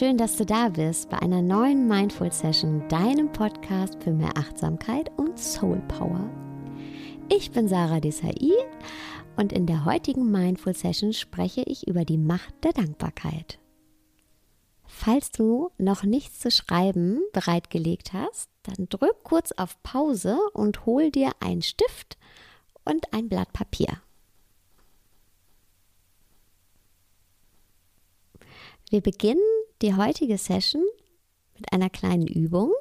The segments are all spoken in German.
Schön, dass du da bist bei einer neuen Mindful Session, deinem Podcast für mehr Achtsamkeit und Soul Power. Ich bin Sarah Desai und in der heutigen Mindful Session spreche ich über die Macht der Dankbarkeit. Falls du noch nichts zu schreiben bereitgelegt hast, dann drück kurz auf Pause und hol dir einen Stift und ein Blatt Papier. Wir beginnen die heutige Session mit einer kleinen Übung.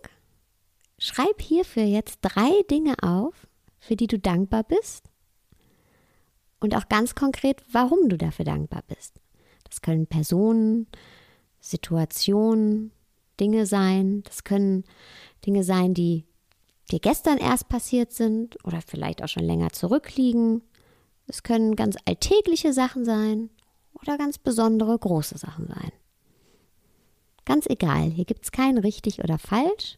Schreib hierfür jetzt drei Dinge auf, für die du dankbar bist und auch ganz konkret, warum du dafür dankbar bist. Das können Personen, Situationen, Dinge sein. Das können Dinge sein, die dir gestern erst passiert sind oder vielleicht auch schon länger zurückliegen. Es können ganz alltägliche Sachen sein oder ganz besondere große Sachen sein. Ganz egal, hier gibt es kein richtig oder falsch.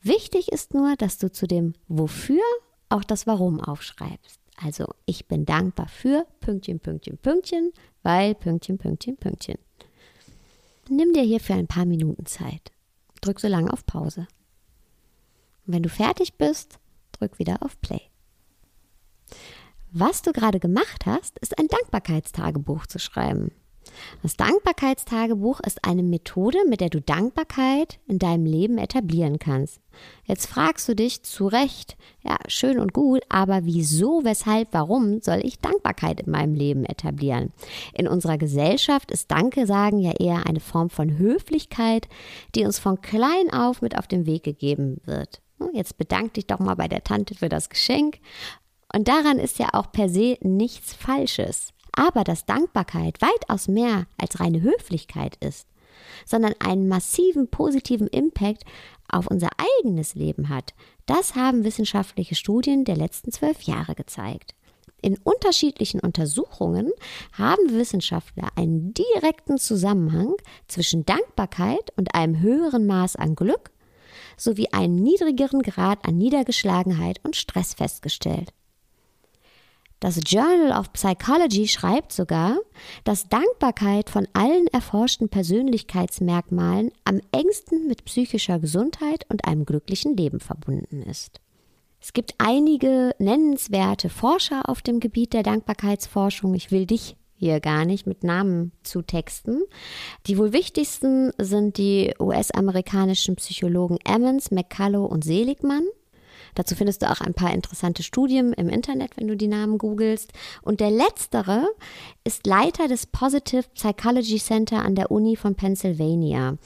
Wichtig ist nur, dass du zu dem Wofür auch das Warum aufschreibst. Also ich bin dankbar für Pünktchen, Pünktchen, Pünktchen, weil Pünktchen, Pünktchen, Pünktchen. Nimm dir hierfür ein paar Minuten Zeit. Drück so lange auf Pause. Und wenn du fertig bist, drück wieder auf Play. Was du gerade gemacht hast, ist ein Dankbarkeitstagebuch zu schreiben. Das Dankbarkeitstagebuch ist eine Methode, mit der du Dankbarkeit in deinem Leben etablieren kannst. Jetzt fragst du dich zu Recht, ja, schön und gut, aber wieso, weshalb, warum soll ich Dankbarkeit in meinem Leben etablieren? In unserer Gesellschaft ist Danke sagen ja eher eine Form von Höflichkeit, die uns von klein auf mit auf den Weg gegeben wird. Jetzt bedank dich doch mal bei der Tante für das Geschenk. Und daran ist ja auch per se nichts Falsches. Aber dass Dankbarkeit weitaus mehr als reine Höflichkeit ist, sondern einen massiven positiven Impact auf unser eigenes Leben hat, das haben wissenschaftliche Studien der letzten zwölf Jahre gezeigt. In unterschiedlichen Untersuchungen haben Wissenschaftler einen direkten Zusammenhang zwischen Dankbarkeit und einem höheren Maß an Glück sowie einen niedrigeren Grad an Niedergeschlagenheit und Stress festgestellt. Das Journal of Psychology schreibt sogar, dass Dankbarkeit von allen erforschten Persönlichkeitsmerkmalen am engsten mit psychischer Gesundheit und einem glücklichen Leben verbunden ist. Es gibt einige nennenswerte Forscher auf dem Gebiet der Dankbarkeitsforschung. Ich will dich hier gar nicht mit Namen zu texten. Die wohl wichtigsten sind die US-amerikanischen Psychologen Emmons, McCullough und Seligmann. Dazu findest du auch ein paar interessante Studien im Internet, wenn du die Namen googelst. Und der letztere ist Leiter des Positive Psychology Center an der Uni von Pennsylvania.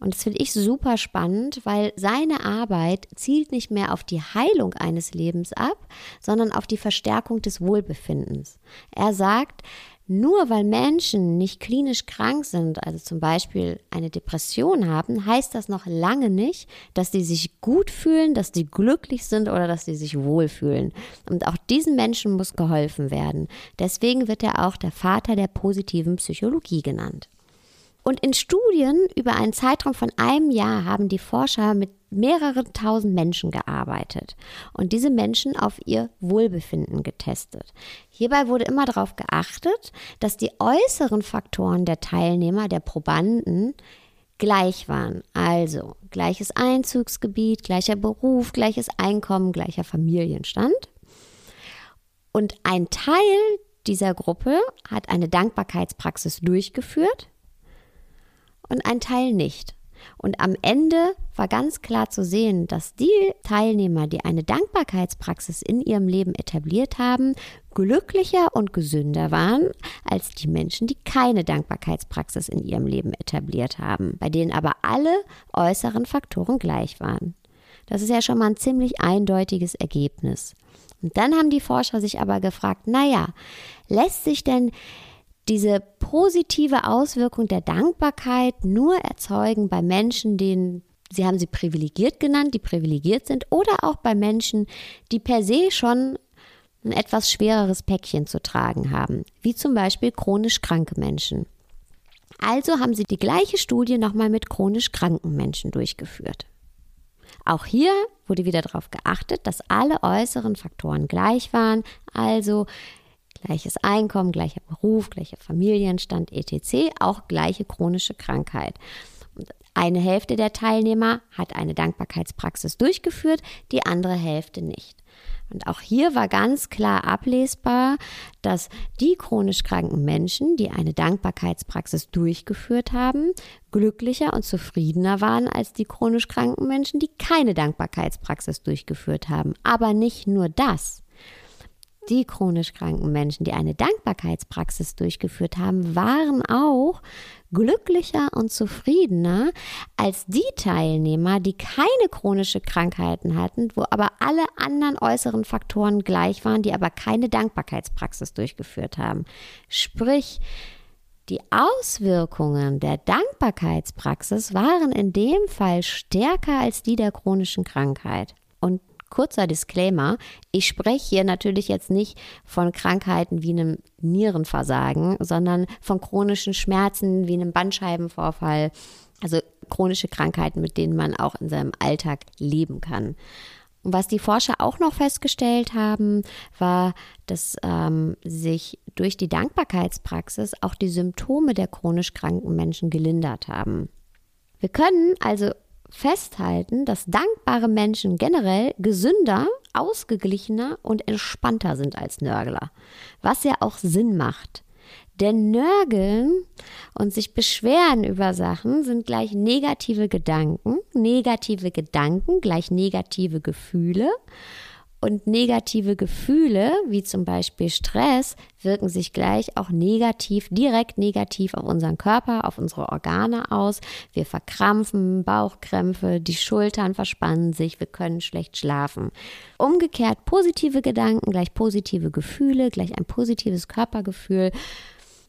Und das finde ich super spannend, weil seine Arbeit zielt nicht mehr auf die Heilung eines Lebens ab, sondern auf die Verstärkung des Wohlbefindens. Er sagt, nur weil Menschen nicht klinisch krank sind, also zum Beispiel eine Depression haben, heißt das noch lange nicht, dass sie sich gut fühlen, dass sie glücklich sind oder dass sie sich wohlfühlen. Und auch diesen Menschen muss geholfen werden. Deswegen wird er auch der Vater der positiven Psychologie genannt. Und in Studien über einen Zeitraum von einem Jahr haben die Forscher mit mehreren tausend Menschen gearbeitet und diese Menschen auf ihr Wohlbefinden getestet. Hierbei wurde immer darauf geachtet, dass die äußeren Faktoren der Teilnehmer, der Probanden, gleich waren. Also gleiches Einzugsgebiet, gleicher Beruf, gleiches Einkommen, gleicher Familienstand. Und ein Teil dieser Gruppe hat eine Dankbarkeitspraxis durchgeführt und ein Teil nicht. Und am Ende war ganz klar zu sehen, dass die Teilnehmer, die eine Dankbarkeitspraxis in ihrem Leben etabliert haben, glücklicher und gesünder waren als die Menschen, die keine Dankbarkeitspraxis in ihrem Leben etabliert haben, bei denen aber alle äußeren Faktoren gleich waren. Das ist ja schon mal ein ziemlich eindeutiges Ergebnis. Und dann haben die Forscher sich aber gefragt, naja, lässt sich denn diese positive Auswirkung der Dankbarkeit nur erzeugen bei Menschen, denen Sie haben sie privilegiert genannt, die privilegiert sind, oder auch bei Menschen, die per se schon ein etwas schwereres Päckchen zu tragen haben, wie zum Beispiel chronisch kranke Menschen. Also haben sie die gleiche Studie nochmal mit chronisch kranken Menschen durchgeführt. Auch hier wurde wieder darauf geachtet, dass alle äußeren Faktoren gleich waren, also Gleiches Einkommen, gleicher Beruf, gleicher Familienstand, etc., auch gleiche chronische Krankheit. Eine Hälfte der Teilnehmer hat eine Dankbarkeitspraxis durchgeführt, die andere Hälfte nicht. Und auch hier war ganz klar ablesbar, dass die chronisch kranken Menschen, die eine Dankbarkeitspraxis durchgeführt haben, glücklicher und zufriedener waren als die chronisch kranken Menschen, die keine Dankbarkeitspraxis durchgeführt haben. Aber nicht nur das. Die chronisch kranken Menschen, die eine Dankbarkeitspraxis durchgeführt haben, waren auch glücklicher und zufriedener als die Teilnehmer, die keine chronische Krankheiten hatten, wo aber alle anderen äußeren Faktoren gleich waren, die aber keine Dankbarkeitspraxis durchgeführt haben. Sprich, die Auswirkungen der Dankbarkeitspraxis waren in dem Fall stärker als die der chronischen Krankheit. Und kurzer Disclaimer, ich spreche hier natürlich jetzt nicht von Krankheiten wie einem Nierenversagen, sondern von chronischen Schmerzen wie einem Bandscheibenvorfall, also chronische Krankheiten, mit denen man auch in seinem Alltag leben kann. Und was die Forscher auch noch festgestellt haben, war, dass ähm, sich durch die Dankbarkeitspraxis auch die Symptome der chronisch kranken Menschen gelindert haben. Wir können also festhalten, dass dankbare Menschen generell gesünder, ausgeglichener und entspannter sind als Nörgler, was ja auch Sinn macht. Denn Nörgeln und sich beschweren über Sachen sind gleich negative Gedanken, negative Gedanken gleich negative Gefühle und negative Gefühle, wie zum Beispiel Stress, wirken sich gleich auch negativ, direkt negativ auf unseren Körper, auf unsere Organe aus. Wir verkrampfen, Bauchkrämpfe, die Schultern verspannen sich, wir können schlecht schlafen. Umgekehrt positive Gedanken gleich positive Gefühle, gleich ein positives Körpergefühl.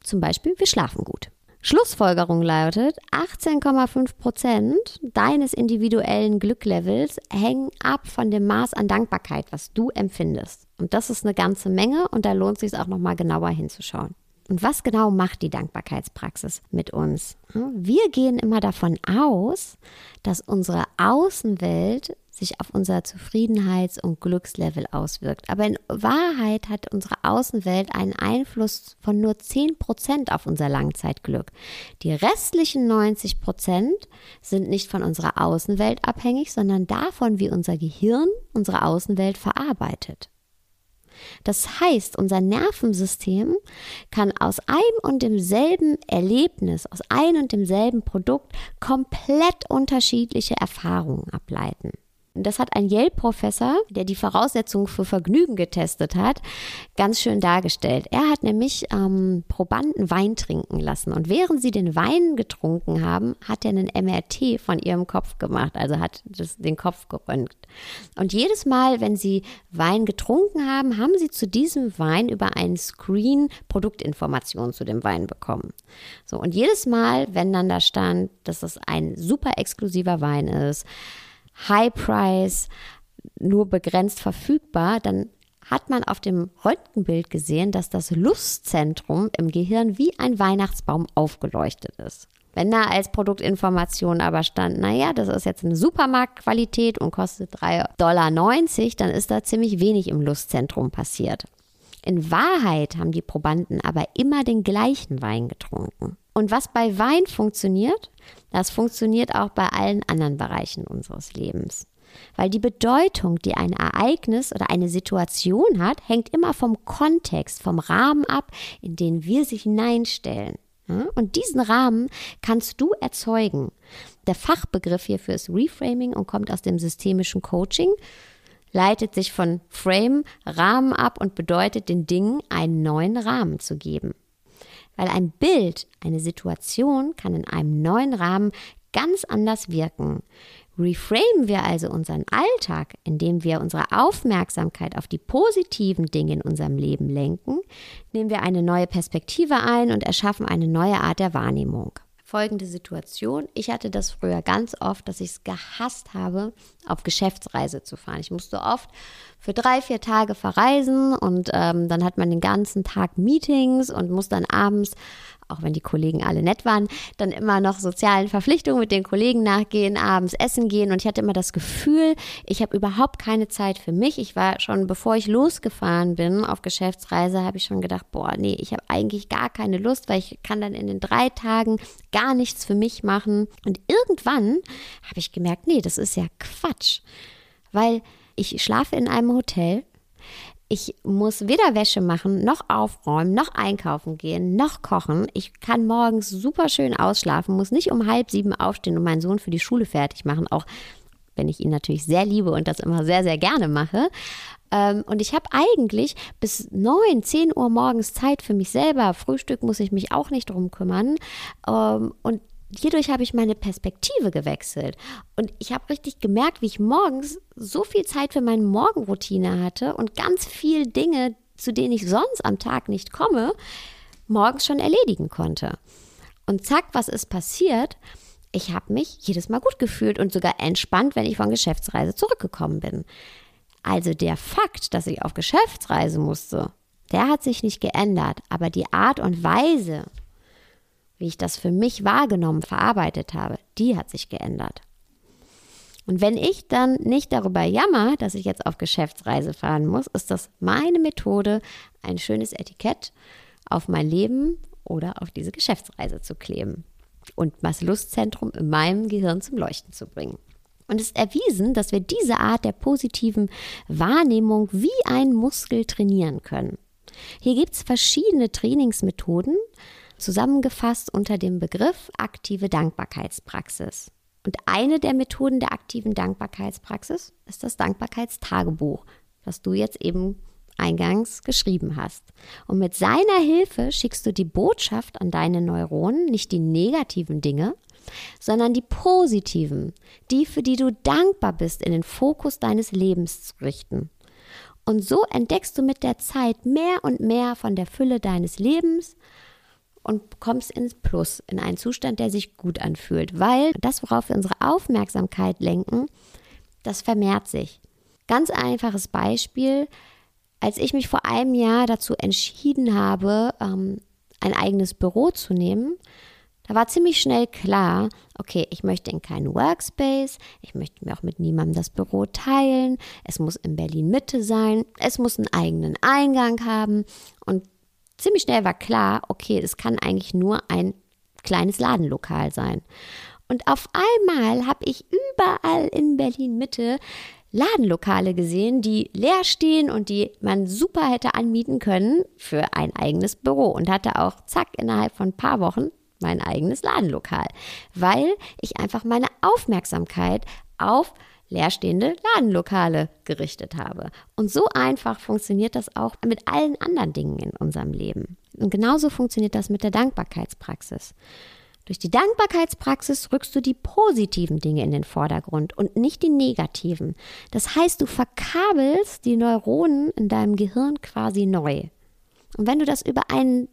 Zum Beispiel, wir schlafen gut. Schlussfolgerung lautet, 18,5 Prozent deines individuellen Glücklevels hängen ab von dem Maß an Dankbarkeit, was du empfindest. Und das ist eine ganze Menge und da lohnt es sich auch nochmal genauer hinzuschauen. Und was genau macht die Dankbarkeitspraxis mit uns? Wir gehen immer davon aus, dass unsere Außenwelt sich auf unser Zufriedenheits- und Glückslevel auswirkt. Aber in Wahrheit hat unsere Außenwelt einen Einfluss von nur 10% auf unser Langzeitglück. Die restlichen 90% sind nicht von unserer Außenwelt abhängig, sondern davon, wie unser Gehirn unsere Außenwelt verarbeitet. Das heißt, unser Nervensystem kann aus einem und demselben Erlebnis, aus einem und demselben Produkt komplett unterschiedliche Erfahrungen ableiten. Das hat ein Yale-Professor, der die Voraussetzungen für Vergnügen getestet hat, ganz schön dargestellt. Er hat nämlich ähm, Probanden Wein trinken lassen und während sie den Wein getrunken haben, hat er einen MRT von ihrem Kopf gemacht, also hat das, den Kopf geröntgt. Und jedes Mal, wenn sie Wein getrunken haben, haben sie zu diesem Wein über einen Screen Produktinformationen zu dem Wein bekommen. So und jedes Mal, wenn dann da stand, dass es ein super exklusiver Wein ist, High Price, nur begrenzt verfügbar, dann hat man auf dem Röntgenbild gesehen, dass das Lustzentrum im Gehirn wie ein Weihnachtsbaum aufgeleuchtet ist. Wenn da als Produktinformation aber stand, naja, das ist jetzt eine Supermarktqualität und kostet 3,90 Dollar, dann ist da ziemlich wenig im Lustzentrum passiert. In Wahrheit haben die Probanden aber immer den gleichen Wein getrunken. Und was bei Wein funktioniert, das funktioniert auch bei allen anderen Bereichen unseres Lebens. Weil die Bedeutung, die ein Ereignis oder eine Situation hat, hängt immer vom Kontext, vom Rahmen ab, in den wir sich hineinstellen. Und diesen Rahmen kannst du erzeugen. Der Fachbegriff hierfür ist Reframing und kommt aus dem systemischen Coaching, leitet sich von Frame, Rahmen ab und bedeutet den Dingen einen neuen Rahmen zu geben weil ein Bild, eine Situation kann in einem neuen Rahmen ganz anders wirken. Reframen wir also unseren Alltag, indem wir unsere Aufmerksamkeit auf die positiven Dinge in unserem Leben lenken, nehmen wir eine neue Perspektive ein und erschaffen eine neue Art der Wahrnehmung folgende Situation. Ich hatte das früher ganz oft, dass ich es gehasst habe, auf Geschäftsreise zu fahren. Ich musste oft für drei, vier Tage verreisen und ähm, dann hat man den ganzen Tag Meetings und muss dann abends auch wenn die Kollegen alle nett waren, dann immer noch sozialen Verpflichtungen mit den Kollegen nachgehen, abends essen gehen und ich hatte immer das Gefühl, ich habe überhaupt keine Zeit für mich. Ich war schon, bevor ich losgefahren bin auf Geschäftsreise, habe ich schon gedacht, boah, nee, ich habe eigentlich gar keine Lust, weil ich kann dann in den drei Tagen gar nichts für mich machen. Und irgendwann habe ich gemerkt, nee, das ist ja Quatsch, weil ich schlafe in einem Hotel ich muss weder Wäsche machen, noch aufräumen, noch einkaufen gehen, noch kochen. Ich kann morgens super schön ausschlafen, muss nicht um halb sieben aufstehen und meinen Sohn für die Schule fertig machen, auch wenn ich ihn natürlich sehr liebe und das immer sehr, sehr gerne mache. Ähm, und ich habe eigentlich bis neun, zehn Uhr morgens Zeit für mich selber. Frühstück muss ich mich auch nicht drum kümmern. Ähm, und hierdurch habe ich meine Perspektive gewechselt. Und ich habe richtig gemerkt, wie ich morgens so viel Zeit für meine Morgenroutine hatte und ganz viele Dinge, zu denen ich sonst am Tag nicht komme, morgens schon erledigen konnte. Und zack, was ist passiert? Ich habe mich jedes Mal gut gefühlt und sogar entspannt, wenn ich von Geschäftsreise zurückgekommen bin. Also der Fakt, dass ich auf Geschäftsreise musste, der hat sich nicht geändert, aber die Art und Weise, wie ich das für mich wahrgenommen, verarbeitet habe, die hat sich geändert. Und wenn ich dann nicht darüber jammer, dass ich jetzt auf Geschäftsreise fahren muss, ist das meine Methode, ein schönes Etikett auf mein Leben oder auf diese Geschäftsreise zu kleben und das Lustzentrum in meinem Gehirn zum Leuchten zu bringen. Und es ist erwiesen, dass wir diese Art der positiven Wahrnehmung wie ein Muskel trainieren können. Hier gibt es verschiedene Trainingsmethoden, zusammengefasst unter dem Begriff aktive Dankbarkeitspraxis. Und eine der Methoden der aktiven Dankbarkeitspraxis ist das Dankbarkeitstagebuch, das du jetzt eben eingangs geschrieben hast. Und mit seiner Hilfe schickst du die Botschaft an deine Neuronen, nicht die negativen Dinge, sondern die positiven, die, für die du dankbar bist, in den Fokus deines Lebens zu richten. Und so entdeckst du mit der Zeit mehr und mehr von der Fülle deines Lebens, und kommst ins Plus, in einen Zustand, der sich gut anfühlt, weil das, worauf wir unsere Aufmerksamkeit lenken, das vermehrt sich. Ganz einfaches Beispiel, als ich mich vor einem Jahr dazu entschieden habe, ähm, ein eigenes Büro zu nehmen, da war ziemlich schnell klar, okay, ich möchte in keinen Workspace, ich möchte mir auch mit niemandem das Büro teilen, es muss in Berlin Mitte sein, es muss einen eigenen Eingang haben und ziemlich schnell war klar, okay, es kann eigentlich nur ein kleines Ladenlokal sein. Und auf einmal habe ich überall in Berlin Mitte Ladenlokale gesehen, die leer stehen und die man super hätte anmieten können für ein eigenes Büro und hatte auch zack innerhalb von ein paar Wochen mein eigenes Ladenlokal, weil ich einfach meine Aufmerksamkeit auf leerstehende Ladenlokale gerichtet habe. Und so einfach funktioniert das auch mit allen anderen Dingen in unserem Leben. Und genauso funktioniert das mit der Dankbarkeitspraxis. Durch die Dankbarkeitspraxis rückst du die positiven Dinge in den Vordergrund und nicht die negativen. Das heißt, du verkabelst die Neuronen in deinem Gehirn quasi neu. Und wenn du das über einen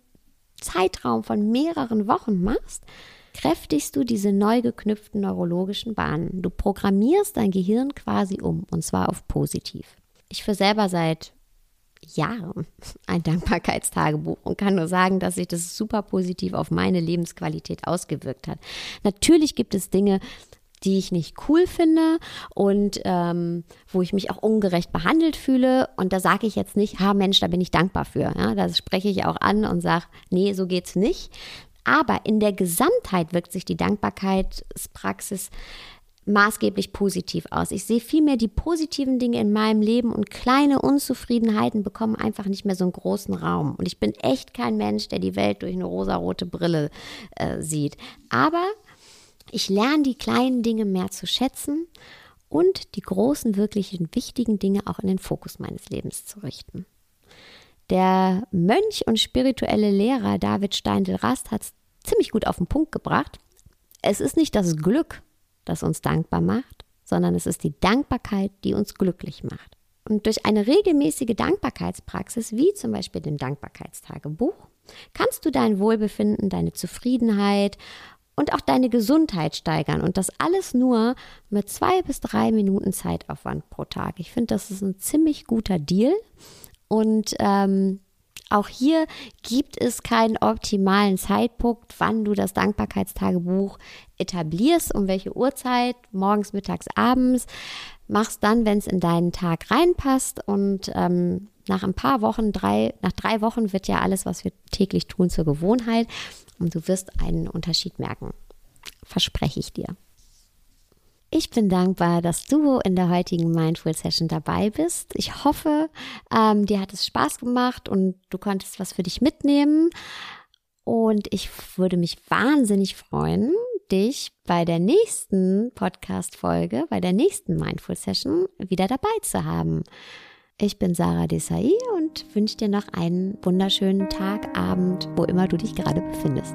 Zeitraum von mehreren Wochen machst, kräftigst du diese neu geknüpften neurologischen Bahnen. Du programmierst dein Gehirn quasi um und zwar auf positiv. Ich für selber seit Jahren ein Dankbarkeitstagebuch und kann nur sagen, dass sich das super positiv auf meine Lebensqualität ausgewirkt hat. Natürlich gibt es Dinge, die ich nicht cool finde und ähm, wo ich mich auch ungerecht behandelt fühle. Und da sage ich jetzt nicht, ha Mensch, da bin ich dankbar für. Ja, das spreche ich auch an und sage, nee, so geht's nicht. Aber in der Gesamtheit wirkt sich die Dankbarkeitspraxis maßgeblich positiv aus. Ich sehe vielmehr die positiven Dinge in meinem Leben und kleine Unzufriedenheiten bekommen einfach nicht mehr so einen großen Raum. Und ich bin echt kein Mensch, der die Welt durch eine rosarote Brille äh, sieht. Aber ich lerne die kleinen Dinge mehr zu schätzen und die großen, wirklichen, wichtigen Dinge auch in den Fokus meines Lebens zu richten. Der Mönch und spirituelle Lehrer David Steindl-Rast hat es ziemlich gut auf den Punkt gebracht. Es ist nicht das Glück, das uns dankbar macht, sondern es ist die Dankbarkeit, die uns glücklich macht. Und durch eine regelmäßige Dankbarkeitspraxis, wie zum Beispiel dem Dankbarkeitstagebuch, kannst du dein Wohlbefinden, deine Zufriedenheit und auch deine Gesundheit steigern. Und das alles nur mit zwei bis drei Minuten Zeitaufwand pro Tag. Ich finde, das ist ein ziemlich guter Deal. Und ähm, Auch hier gibt es keinen optimalen Zeitpunkt, wann du das Dankbarkeitstagebuch etablierst, um welche Uhrzeit, morgens, mittags, abends. Machst dann, wenn es in deinen Tag reinpasst und ähm, nach ein paar Wochen, drei, nach drei Wochen wird ja alles, was wir täglich tun, zur Gewohnheit und du wirst einen Unterschied merken. Verspreche ich dir. Ich bin dankbar, dass du in der heutigen Mindful Session dabei bist. Ich hoffe, ähm, dir hat es Spaß gemacht und du konntest was für dich mitnehmen. Und ich würde mich wahnsinnig freuen, dich bei der nächsten Podcast-Folge, bei der nächsten Mindful Session wieder dabei zu haben. Ich bin Sarah Desai und wünsche dir noch einen wunderschönen Tag, Abend, wo immer du dich gerade befindest.